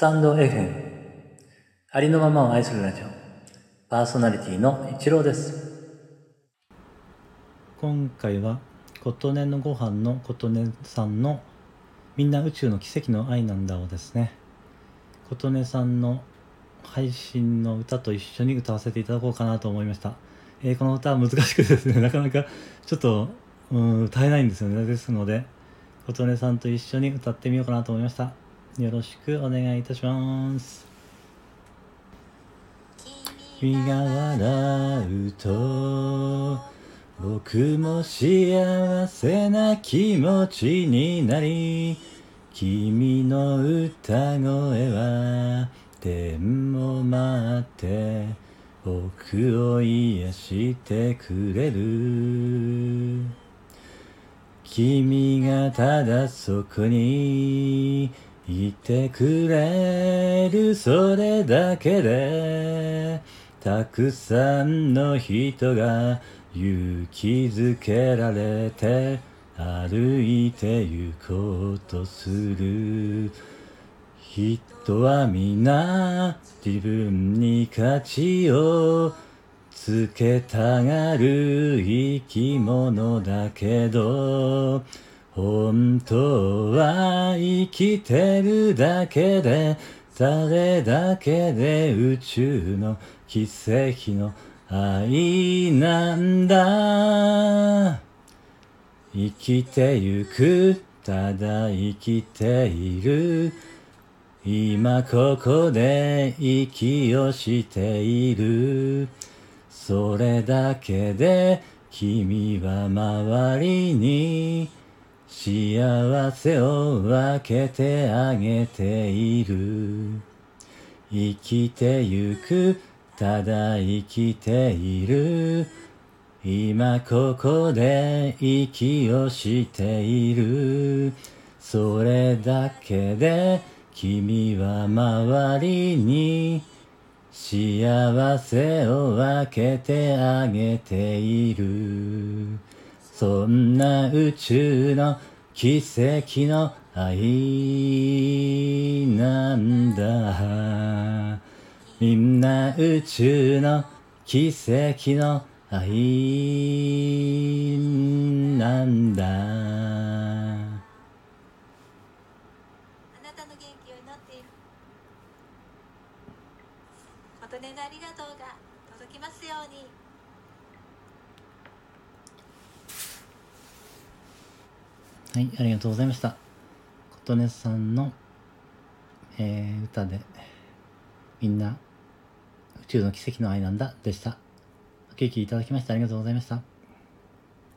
タンド FM ありのままを愛するラジオ。パーソナリティの一郎です。今回は琴音のご飯の琴音さんのみんな宇宙の奇跡の愛なんだをですね。琴音さんの配信の歌と一緒に歌わせていただこうかなと思いました、えー、この歌は難しくてですね なかなかちょっと、うん、歌えないんですよね。ですので琴音さんと一緒に歌ってみようかなと思いました。よろしくお願いいたします。君が笑うと僕も幸せな気持ちになり君の歌声は天を待って僕を癒してくれる。君がただそこにてくれるそれだけでたくさんの人が勇気づけられて歩いて行こうとする。人は皆自分に価値をつけたがる生き物だけど本当は生きてるだけで誰だけで宇宙の奇跡の愛なんだ。生きてゆくただ生きている。今ここで息をしている。それだけで君は周りに幸せを分けてあげている。生きてゆくただ生きている。今ここで息をしている。それだけで君は周りに幸せを分けてあげている。そんな宇宙の奇跡の愛なんだ。みんな宇宙の奇跡の愛なんだ。あなたの元気を祈っている。琴音のありがとうが届きますように。はい、ありがとうございました。琴音さんの、えー、歌で、みんな、宇宙の奇跡の愛なんだ、でした。お聴きいただきましてありがとうございました。